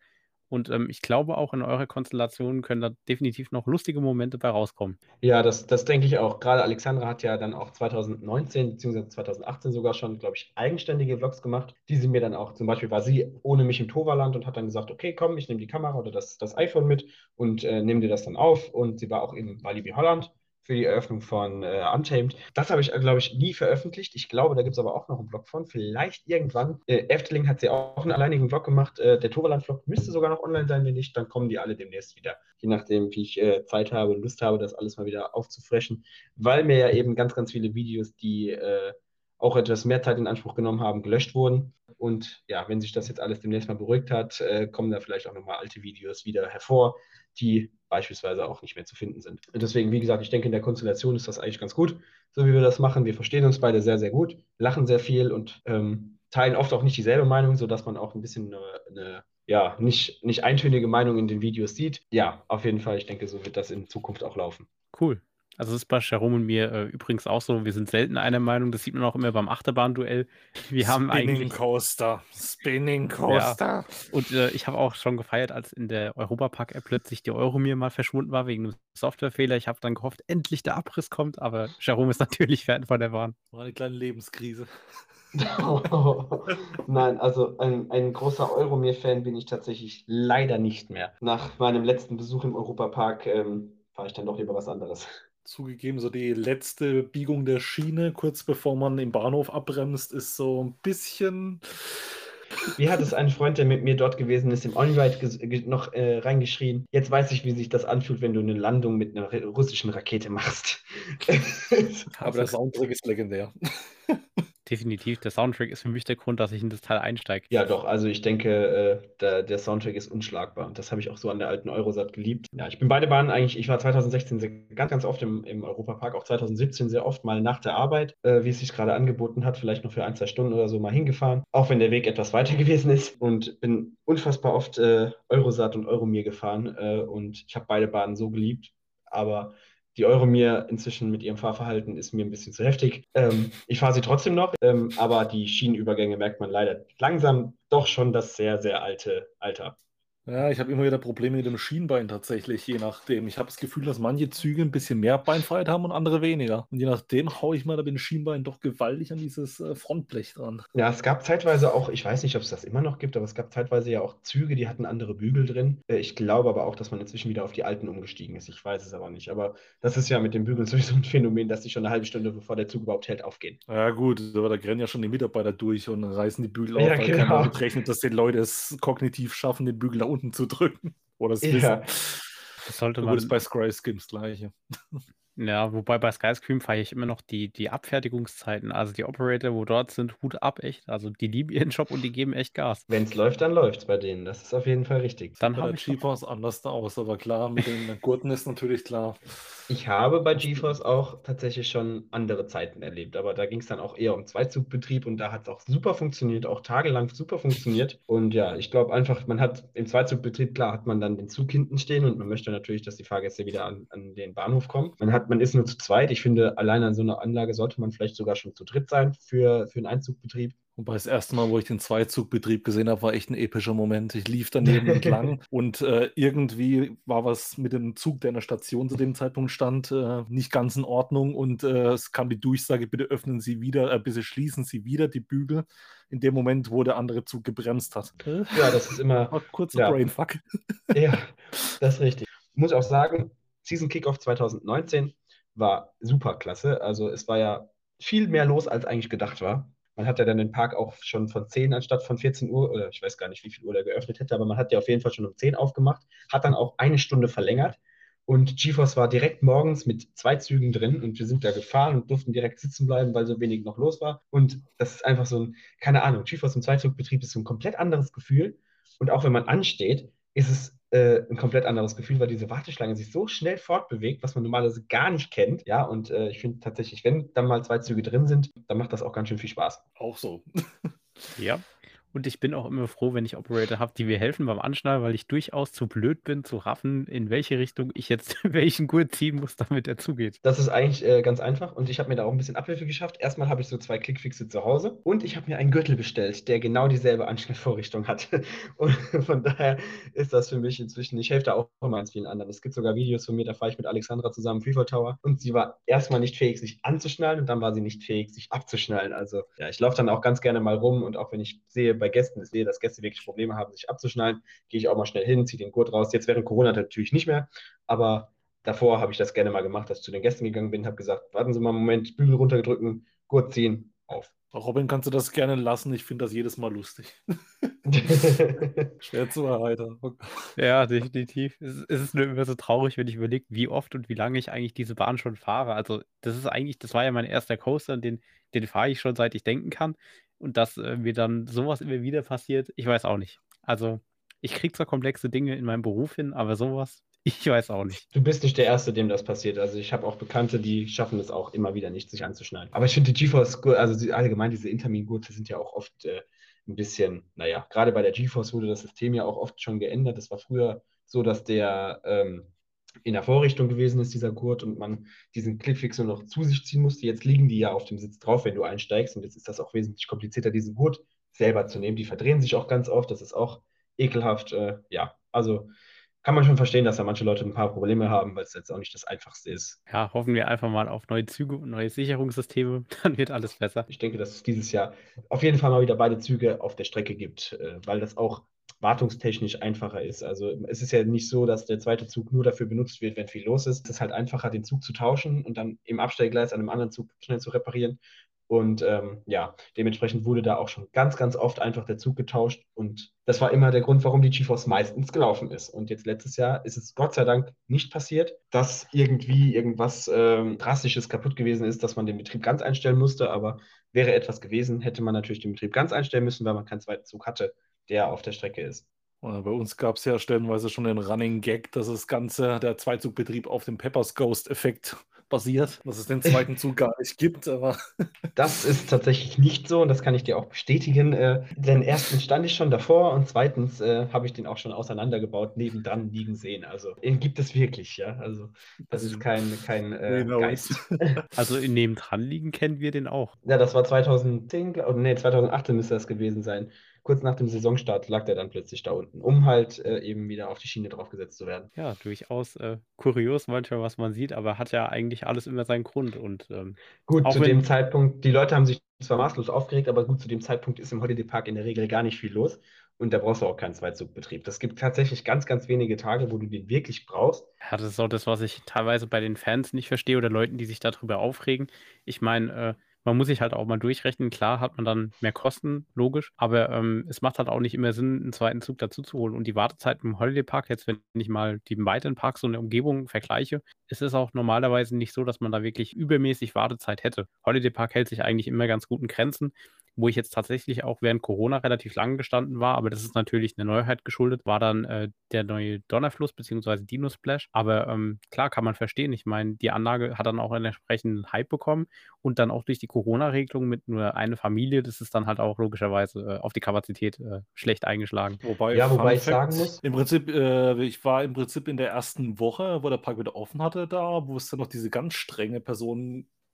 Und ähm, ich glaube auch in eurer Konstellation können da definitiv noch lustige Momente bei rauskommen. Ja, das, das denke ich auch. Gerade Alexandra hat ja dann auch 2019 bzw. 2018 sogar schon, glaube ich, eigenständige Vlogs gemacht, die sie mir dann auch, zum Beispiel war sie ohne mich im Toverland und hat dann gesagt, okay, komm, ich nehme die Kamera oder das, das iPhone mit und äh, nehme dir das dann auf. Und sie war auch in Walibi Holland für die Eröffnung von äh, Untamed. Das habe ich, glaube ich, nie veröffentlicht. Ich glaube, da gibt es aber auch noch einen Blog von. Vielleicht irgendwann. Äh, Efteling hat sie auch einen alleinigen Blog gemacht. Äh, der Toverland-Vlog müsste sogar noch online sein, wenn nicht, dann kommen die alle demnächst wieder. Je nachdem, wie ich äh, Zeit habe und Lust habe, das alles mal wieder aufzufreschen. Weil mir ja eben ganz, ganz viele Videos, die äh, auch etwas mehr Zeit in Anspruch genommen haben, gelöscht wurden. Und ja, wenn sich das jetzt alles demnächst mal beruhigt hat, äh, kommen da vielleicht auch nochmal alte Videos wieder hervor, die beispielsweise auch nicht mehr zu finden sind. Und deswegen, wie gesagt, ich denke, in der Konstellation ist das eigentlich ganz gut, so wie wir das machen. Wir verstehen uns beide sehr, sehr gut, lachen sehr viel und ähm, teilen oft auch nicht dieselbe Meinung, sodass man auch ein bisschen eine, eine ja, nicht, nicht eintönige Meinung in den Videos sieht. Ja, auf jeden Fall, ich denke, so wird das in Zukunft auch laufen. Cool. Also das ist bei Jerome und mir äh, übrigens auch so. Wir sind selten einer Meinung. Das sieht man auch immer beim Achterbahnduell. Wir haben Spinning eigentlich Coaster. Spinning Coaster. und äh, ich habe auch schon gefeiert, als in der Europapark-App plötzlich die Euromir mal verschwunden war wegen einem Softwarefehler. Ich habe dann gehofft, endlich der Abriss kommt, aber Jerome ist natürlich Fan von der Bahn. War eine kleine Lebenskrise. Nein, also ein, ein großer Euromir-Fan bin ich tatsächlich leider nicht mehr. Nach meinem letzten Besuch im Europapark ähm, fahre ich dann doch lieber was anderes. Zugegeben, so die letzte Biegung der Schiene, kurz bevor man im Bahnhof abbremst, ist so ein bisschen. Wie hat es ein Freund, der mit mir dort gewesen ist, im Onride noch äh, reingeschrien? Jetzt weiß ich, wie sich das anfühlt, wenn du eine Landung mit einer russischen Rakete machst. Aber der Soundtrack ist legendär. Definitiv, der Soundtrack ist für mich der Grund, dass ich in das Teil einsteige. Ja, doch, also ich denke, äh, der, der Soundtrack ist unschlagbar. Das habe ich auch so an der alten Eurosat geliebt. Ja, ich bin beide Bahnen eigentlich, ich war 2016 sehr, ganz, ganz oft im, im Europapark, auch 2017 sehr oft mal nach der Arbeit, äh, wie es sich gerade angeboten hat, vielleicht noch für ein, zwei Stunden oder so mal hingefahren, auch wenn der Weg etwas weiter gewesen ist und bin unfassbar oft äh, Eurosat und Euromir gefahren äh, und ich habe beide Bahnen so geliebt, aber die Euromir inzwischen mit ihrem Fahrverhalten ist mir ein bisschen zu heftig. Ähm, ich fahre sie trotzdem noch, ähm, aber die Schienenübergänge merkt man leider langsam doch schon das sehr, sehr alte Alter. Ja, ich habe immer wieder Probleme mit dem Schienbein tatsächlich, je nachdem. Ich habe das Gefühl, dass manche Züge ein bisschen mehr Beinfreiheit haben und andere weniger. Und je nachdem haue ich mal da mit dem Schienbein doch gewaltig an dieses äh, Frontblech dran. Ja, es gab zeitweise auch, ich weiß nicht, ob es das immer noch gibt, aber es gab zeitweise ja auch Züge, die hatten andere Bügel drin. Äh, ich glaube aber auch, dass man inzwischen wieder auf die alten umgestiegen ist. Ich weiß es aber nicht. Aber das ist ja mit den Bügeln sowieso ein Phänomen, dass die schon eine halbe Stunde, bevor der Zug überhaupt hält, aufgehen. Ja, gut, aber da rennen ja schon die Mitarbeiter durch und reißen die Bügel Ja, auf, weil genau. keiner damit rechnet, dass die Leute es kognitiv schaffen, den Bügel nach unten zu drücken. Oder es Ja. wissen. Das sollte man. ist bei Sky Skims gleiche. Ja, wobei bei Skyscream fahre ich immer noch die, die Abfertigungszeiten. Also die Operator, wo dort sind, Hut ab, echt. Also die lieben ihren Job und die geben echt Gas. Wenn es läuft, dann läuft es bei denen. Das ist auf jeden Fall richtig. Dann Bei habe ich noch, GeForce anders da aus, aber klar, mit den Gurten ist natürlich klar. Ich habe bei GeForce auch tatsächlich schon andere Zeiten erlebt, aber da ging es dann auch eher um Zweizugbetrieb und da hat es auch super funktioniert, auch tagelang super funktioniert. Und ja, ich glaube einfach, man hat im Zweizugbetrieb, klar, hat man dann den Zug hinten stehen und man möchte natürlich, dass die Fahrgäste wieder an, an den Bahnhof kommen. Man hat sagt, man ist nur zu zweit. Ich finde, allein an so einer Anlage sollte man vielleicht sogar schon zu dritt sein für, für einen Einzugbetrieb. Wobei das erste Mal, wo ich den Zweizugbetrieb gesehen habe, war echt ein epischer Moment. Ich lief daneben entlang und äh, irgendwie war was mit dem Zug, der in der Station zu dem Zeitpunkt stand, äh, nicht ganz in Ordnung und äh, es kam die Durchsage, bitte öffnen Sie wieder, äh, bitte schließen Sie wieder die Bügel in dem Moment, wo der andere Zug gebremst hat. Ja, das ist immer. Kurzer ja. Brainfuck. Ja, das ist richtig. Ich muss auch sagen, Season Kickoff 2019 war super klasse. Also es war ja viel mehr los, als eigentlich gedacht war. Man hat ja dann den Park auch schon von 10 anstatt von 14 Uhr, oder ich weiß gar nicht, wie viel Uhr der geöffnet hätte, aber man hat ja auf jeden Fall schon um 10 aufgemacht, hat dann auch eine Stunde verlängert. Und GeForce war direkt morgens mit zwei Zügen drin und wir sind da gefahren und durften direkt sitzen bleiben, weil so wenig noch los war. Und das ist einfach so ein, keine Ahnung, GeForce im Zweizugbetrieb ist so ein komplett anderes Gefühl. Und auch wenn man ansteht, ist es äh, ein komplett anderes Gefühl, weil diese Warteschlange sich so schnell fortbewegt, was man normalerweise gar nicht kennt. Ja, und äh, ich finde tatsächlich, wenn dann mal zwei Züge drin sind, dann macht das auch ganz schön viel Spaß. Auch so. ja. Und ich bin auch immer froh, wenn ich Operator habe, die mir helfen beim Anschnallen, weil ich durchaus zu blöd bin, zu raffen, in welche Richtung ich jetzt welchen Gurt ziehen muss, damit er zugeht. Das ist eigentlich äh, ganz einfach und ich habe mir da auch ein bisschen Abhilfe geschafft. Erstmal habe ich so zwei Klickfixe zu Hause und ich habe mir einen Gürtel bestellt, der genau dieselbe Anschnallvorrichtung hat. Und von daher ist das für mich inzwischen, ich helfe da auch immer ganz vielen anderen. Es gibt sogar Videos von mir, da fahre ich mit Alexandra zusammen Freefall Tower und sie war erstmal nicht fähig, sich anzuschnallen und dann war sie nicht fähig, sich abzuschnallen. Also ja, ich laufe dann auch ganz gerne mal rum und auch wenn ich sehe bei Gästen, ich sehe, dass Gäste wirklich Probleme haben, sich abzuschnallen, gehe ich auch mal schnell hin, ziehe den Gurt raus. Jetzt während Corona natürlich nicht mehr, aber davor habe ich das gerne mal gemacht, dass ich zu den Gästen gegangen bin, habe gesagt, warten Sie mal einen Moment, Bügel runtergedrücken, Gurt ziehen, auf. Robin, kannst du das gerne lassen? Ich finde das jedes Mal lustig. Schwer zu erheitern. Ja, definitiv. Es, ist nur immer so traurig, wenn ich überlege, wie oft und wie lange ich eigentlich diese Bahn schon fahre. Also, das ist eigentlich, das war ja mein erster Coaster, den, den fahre ich schon seit ich denken kann. Und dass äh, mir dann sowas immer wieder passiert, ich weiß auch nicht. Also, ich kriege zwar komplexe Dinge in meinem Beruf hin, aber sowas, ich weiß auch nicht. Du bist nicht der Erste, dem das passiert. Also ich habe auch Bekannte, die schaffen es auch immer wieder nicht, sich anzuschneiden. Aber ich finde die GeForce, also allgemein diese Intermin-Gurte sind ja auch oft äh, ein bisschen, naja, gerade bei der GeForce wurde das System ja auch oft schon geändert. Es war früher so, dass der ähm, in der Vorrichtung gewesen ist, dieser Gurt, und man diesen Clipfix nur noch zu sich ziehen musste. Jetzt liegen die ja auf dem Sitz drauf, wenn du einsteigst. Und jetzt ist das auch wesentlich komplizierter, diesen Gurt selber zu nehmen. Die verdrehen sich auch ganz oft. Das ist auch ekelhaft. Äh, ja, also kann man schon verstehen, dass da manche Leute ein paar Probleme haben, weil es jetzt auch nicht das Einfachste ist. Ja, hoffen wir einfach mal auf neue Züge und neue Sicherungssysteme, dann wird alles besser. Ich denke, dass es dieses Jahr auf jeden Fall mal wieder beide Züge auf der Strecke gibt, äh, weil das auch wartungstechnisch einfacher ist. Also es ist ja nicht so, dass der zweite Zug nur dafür benutzt wird, wenn viel los ist. Es ist halt einfacher, den Zug zu tauschen und dann im Abstellgleis an einem anderen Zug schnell zu reparieren. Und ähm, ja, dementsprechend wurde da auch schon ganz, ganz oft einfach der Zug getauscht. Und das war immer der Grund, warum die GeForce meistens gelaufen ist. Und jetzt letztes Jahr ist es Gott sei Dank nicht passiert, dass irgendwie irgendwas ähm, Drastisches kaputt gewesen ist, dass man den Betrieb ganz einstellen musste. Aber wäre etwas gewesen, hätte man natürlich den Betrieb ganz einstellen müssen, weil man keinen zweiten Zug hatte der auf der Strecke ist. Bei uns gab es ja stellenweise schon den Running Gag, dass das Ganze, der Zweizugbetrieb auf dem Peppers Ghost-Effekt basiert, dass es den zweiten Zug gar nicht gibt, aber. Das ist tatsächlich nicht so und das kann ich dir auch bestätigen. Äh, denn erstens stand ich schon davor und zweitens äh, habe ich den auch schon auseinandergebaut, nebendran liegen sehen. Also den gibt es wirklich, ja. Also das ist kein, kein äh, Geist. Also in nebendran liegen kennen wir den auch. Ja, das war 2010, oh, nee, 2018 müsste das gewesen sein kurz nach dem Saisonstart lag der dann plötzlich da unten, um halt äh, eben wieder auf die Schiene draufgesetzt zu werden. Ja, durchaus äh, kurios manchmal, was man sieht, aber hat ja eigentlich alles immer seinen Grund. Und, ähm, gut, zu dem Zeitpunkt, die Leute haben sich zwar maßlos aufgeregt, aber gut, zu dem Zeitpunkt ist im Holiday Park in der Regel gar nicht viel los. Und da brauchst du auch keinen Zweizugbetrieb. Das gibt tatsächlich ganz, ganz wenige Tage, wo du den wirklich brauchst. Ja, das ist auch das, was ich teilweise bei den Fans nicht verstehe oder Leuten, die sich darüber aufregen. Ich meine, äh, man muss sich halt auch mal durchrechnen. Klar hat man dann mehr Kosten, logisch, aber ähm, es macht halt auch nicht immer Sinn, einen zweiten Zug dazu zu holen. Und die Wartezeit im Holiday Park, jetzt wenn ich mal die weiteren Parks in der Umgebung vergleiche, ist es auch normalerweise nicht so, dass man da wirklich übermäßig Wartezeit hätte. Holiday Park hält sich eigentlich immer ganz gut in Grenzen. Wo ich jetzt tatsächlich auch während Corona relativ lang gestanden war, aber das ist natürlich eine Neuheit geschuldet, war dann äh, der neue Donnerfluss bzw. Dino Splash. Aber ähm, klar, kann man verstehen. Ich meine, die Anlage hat dann auch einen entsprechenden Hype bekommen und dann auch durch die Corona-Regelung mit nur einer Familie, das ist dann halt auch logischerweise äh, auf die Kapazität äh, schlecht eingeschlagen. Wobei, Ja, wobei ich sagen muss- Im Prinzip, äh, ich war im Prinzip in der ersten Woche, wo der Park wieder offen hatte, da, wo es dann noch diese ganz strenge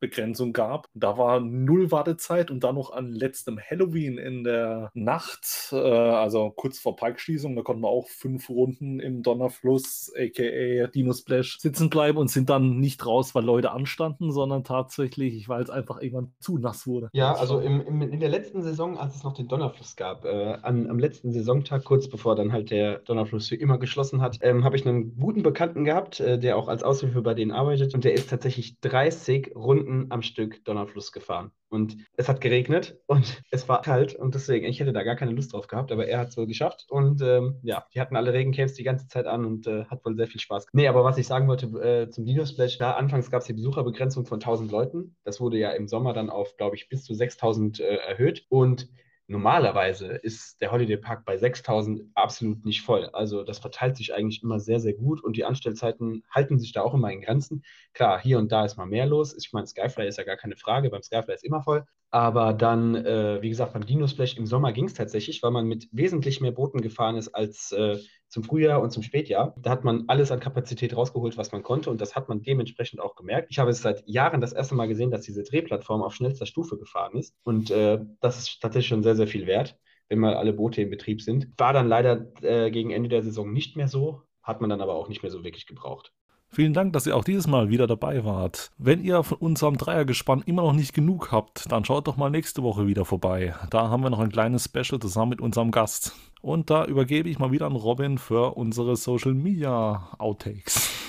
Personenbegrenzung gab. Da war null Wartezeit und dann noch an letztem Halloween in der Nacht, äh, also kurz vor Parkschließung, da konnten wir auch fünf Runden im Donnerfluss, aka Dino Splash, sitzen bleiben und sind dann nicht raus, weil Leute anstanden, sondern tatsächlich, weil es einfach irgendwann zu nass wurde. Ja, also im, im, in der letzten Saison, als es noch den Donnerfluss gab, äh, an, am letzten Saisontag, kurz bevor dann halt der Donnerfluss für immer geschlossen hat, ähm, habe ich einen guten Bekannten gehabt, äh, der auch als Aushilfe bei denen arbeitet und der ist tatsächlich 30 Runden am Stück Donnerfluss gefahren. Und es hat geregnet und es war kalt und deswegen, ich hätte da gar keine Lust drauf gehabt, aber er hat es wohl geschafft und ähm, ja, die hatten alle Regencapes die ganze Zeit an und äh, hat wohl sehr viel Spaß gemacht. Nee, aber was ich sagen wollte äh, zum Dino Splash, da anfangs gab es die Besucherbegrenzung von 1000 Leuten. Das wurde ja im Sommer dann auf, glaube ich, bis zu 6000 äh, erhöht und Normalerweise ist der Holiday Park bei 6000 absolut nicht voll. Also das verteilt sich eigentlich immer sehr, sehr gut und die Anstellzeiten halten sich da auch immer in Grenzen. Klar, hier und da ist mal mehr los. Ich meine, Skyfly ist ja gar keine Frage, beim Skyfly ist immer voll. Aber dann, äh, wie gesagt, beim Dino Splash im Sommer ging es tatsächlich, weil man mit wesentlich mehr Booten gefahren ist als äh, zum Frühjahr und zum Spätjahr. Da hat man alles an Kapazität rausgeholt, was man konnte und das hat man dementsprechend auch gemerkt. Ich habe es seit Jahren das erste Mal gesehen, dass diese Drehplattform auf schnellster Stufe gefahren ist und äh, das ist tatsächlich schon sehr, sehr viel wert, wenn mal alle Boote in Betrieb sind. War dann leider äh, gegen Ende der Saison nicht mehr so, hat man dann aber auch nicht mehr so wirklich gebraucht. Vielen Dank, dass ihr auch dieses Mal wieder dabei wart. Wenn ihr von unserem Dreiergespann immer noch nicht genug habt, dann schaut doch mal nächste Woche wieder vorbei. Da haben wir noch ein kleines Special zusammen mit unserem Gast. Und da übergebe ich mal wieder an Robin für unsere Social Media Outtakes.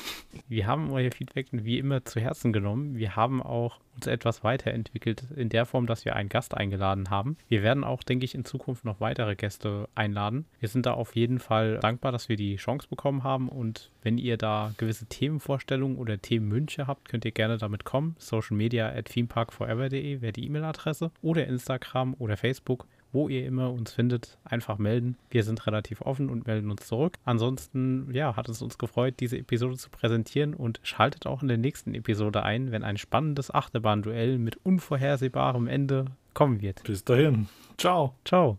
Wir haben euer Feedback wie immer zu Herzen genommen. Wir haben auch uns etwas weiterentwickelt in der Form, dass wir einen Gast eingeladen haben. Wir werden auch, denke ich, in Zukunft noch weitere Gäste einladen. Wir sind da auf jeden Fall dankbar, dass wir die Chance bekommen haben. Und wenn ihr da gewisse Themenvorstellungen oder Themenwünsche habt, könnt ihr gerne damit kommen. Social media at themeparkforever.de wäre die E-Mail-Adresse oder Instagram oder Facebook wo ihr immer uns findet, einfach melden. Wir sind relativ offen und melden uns zurück. Ansonsten, ja, hat es uns gefreut, diese Episode zu präsentieren und schaltet auch in der nächsten Episode ein, wenn ein spannendes Achterbahnduell mit unvorhersehbarem Ende kommen wird. Bis dahin. Ciao. Ciao.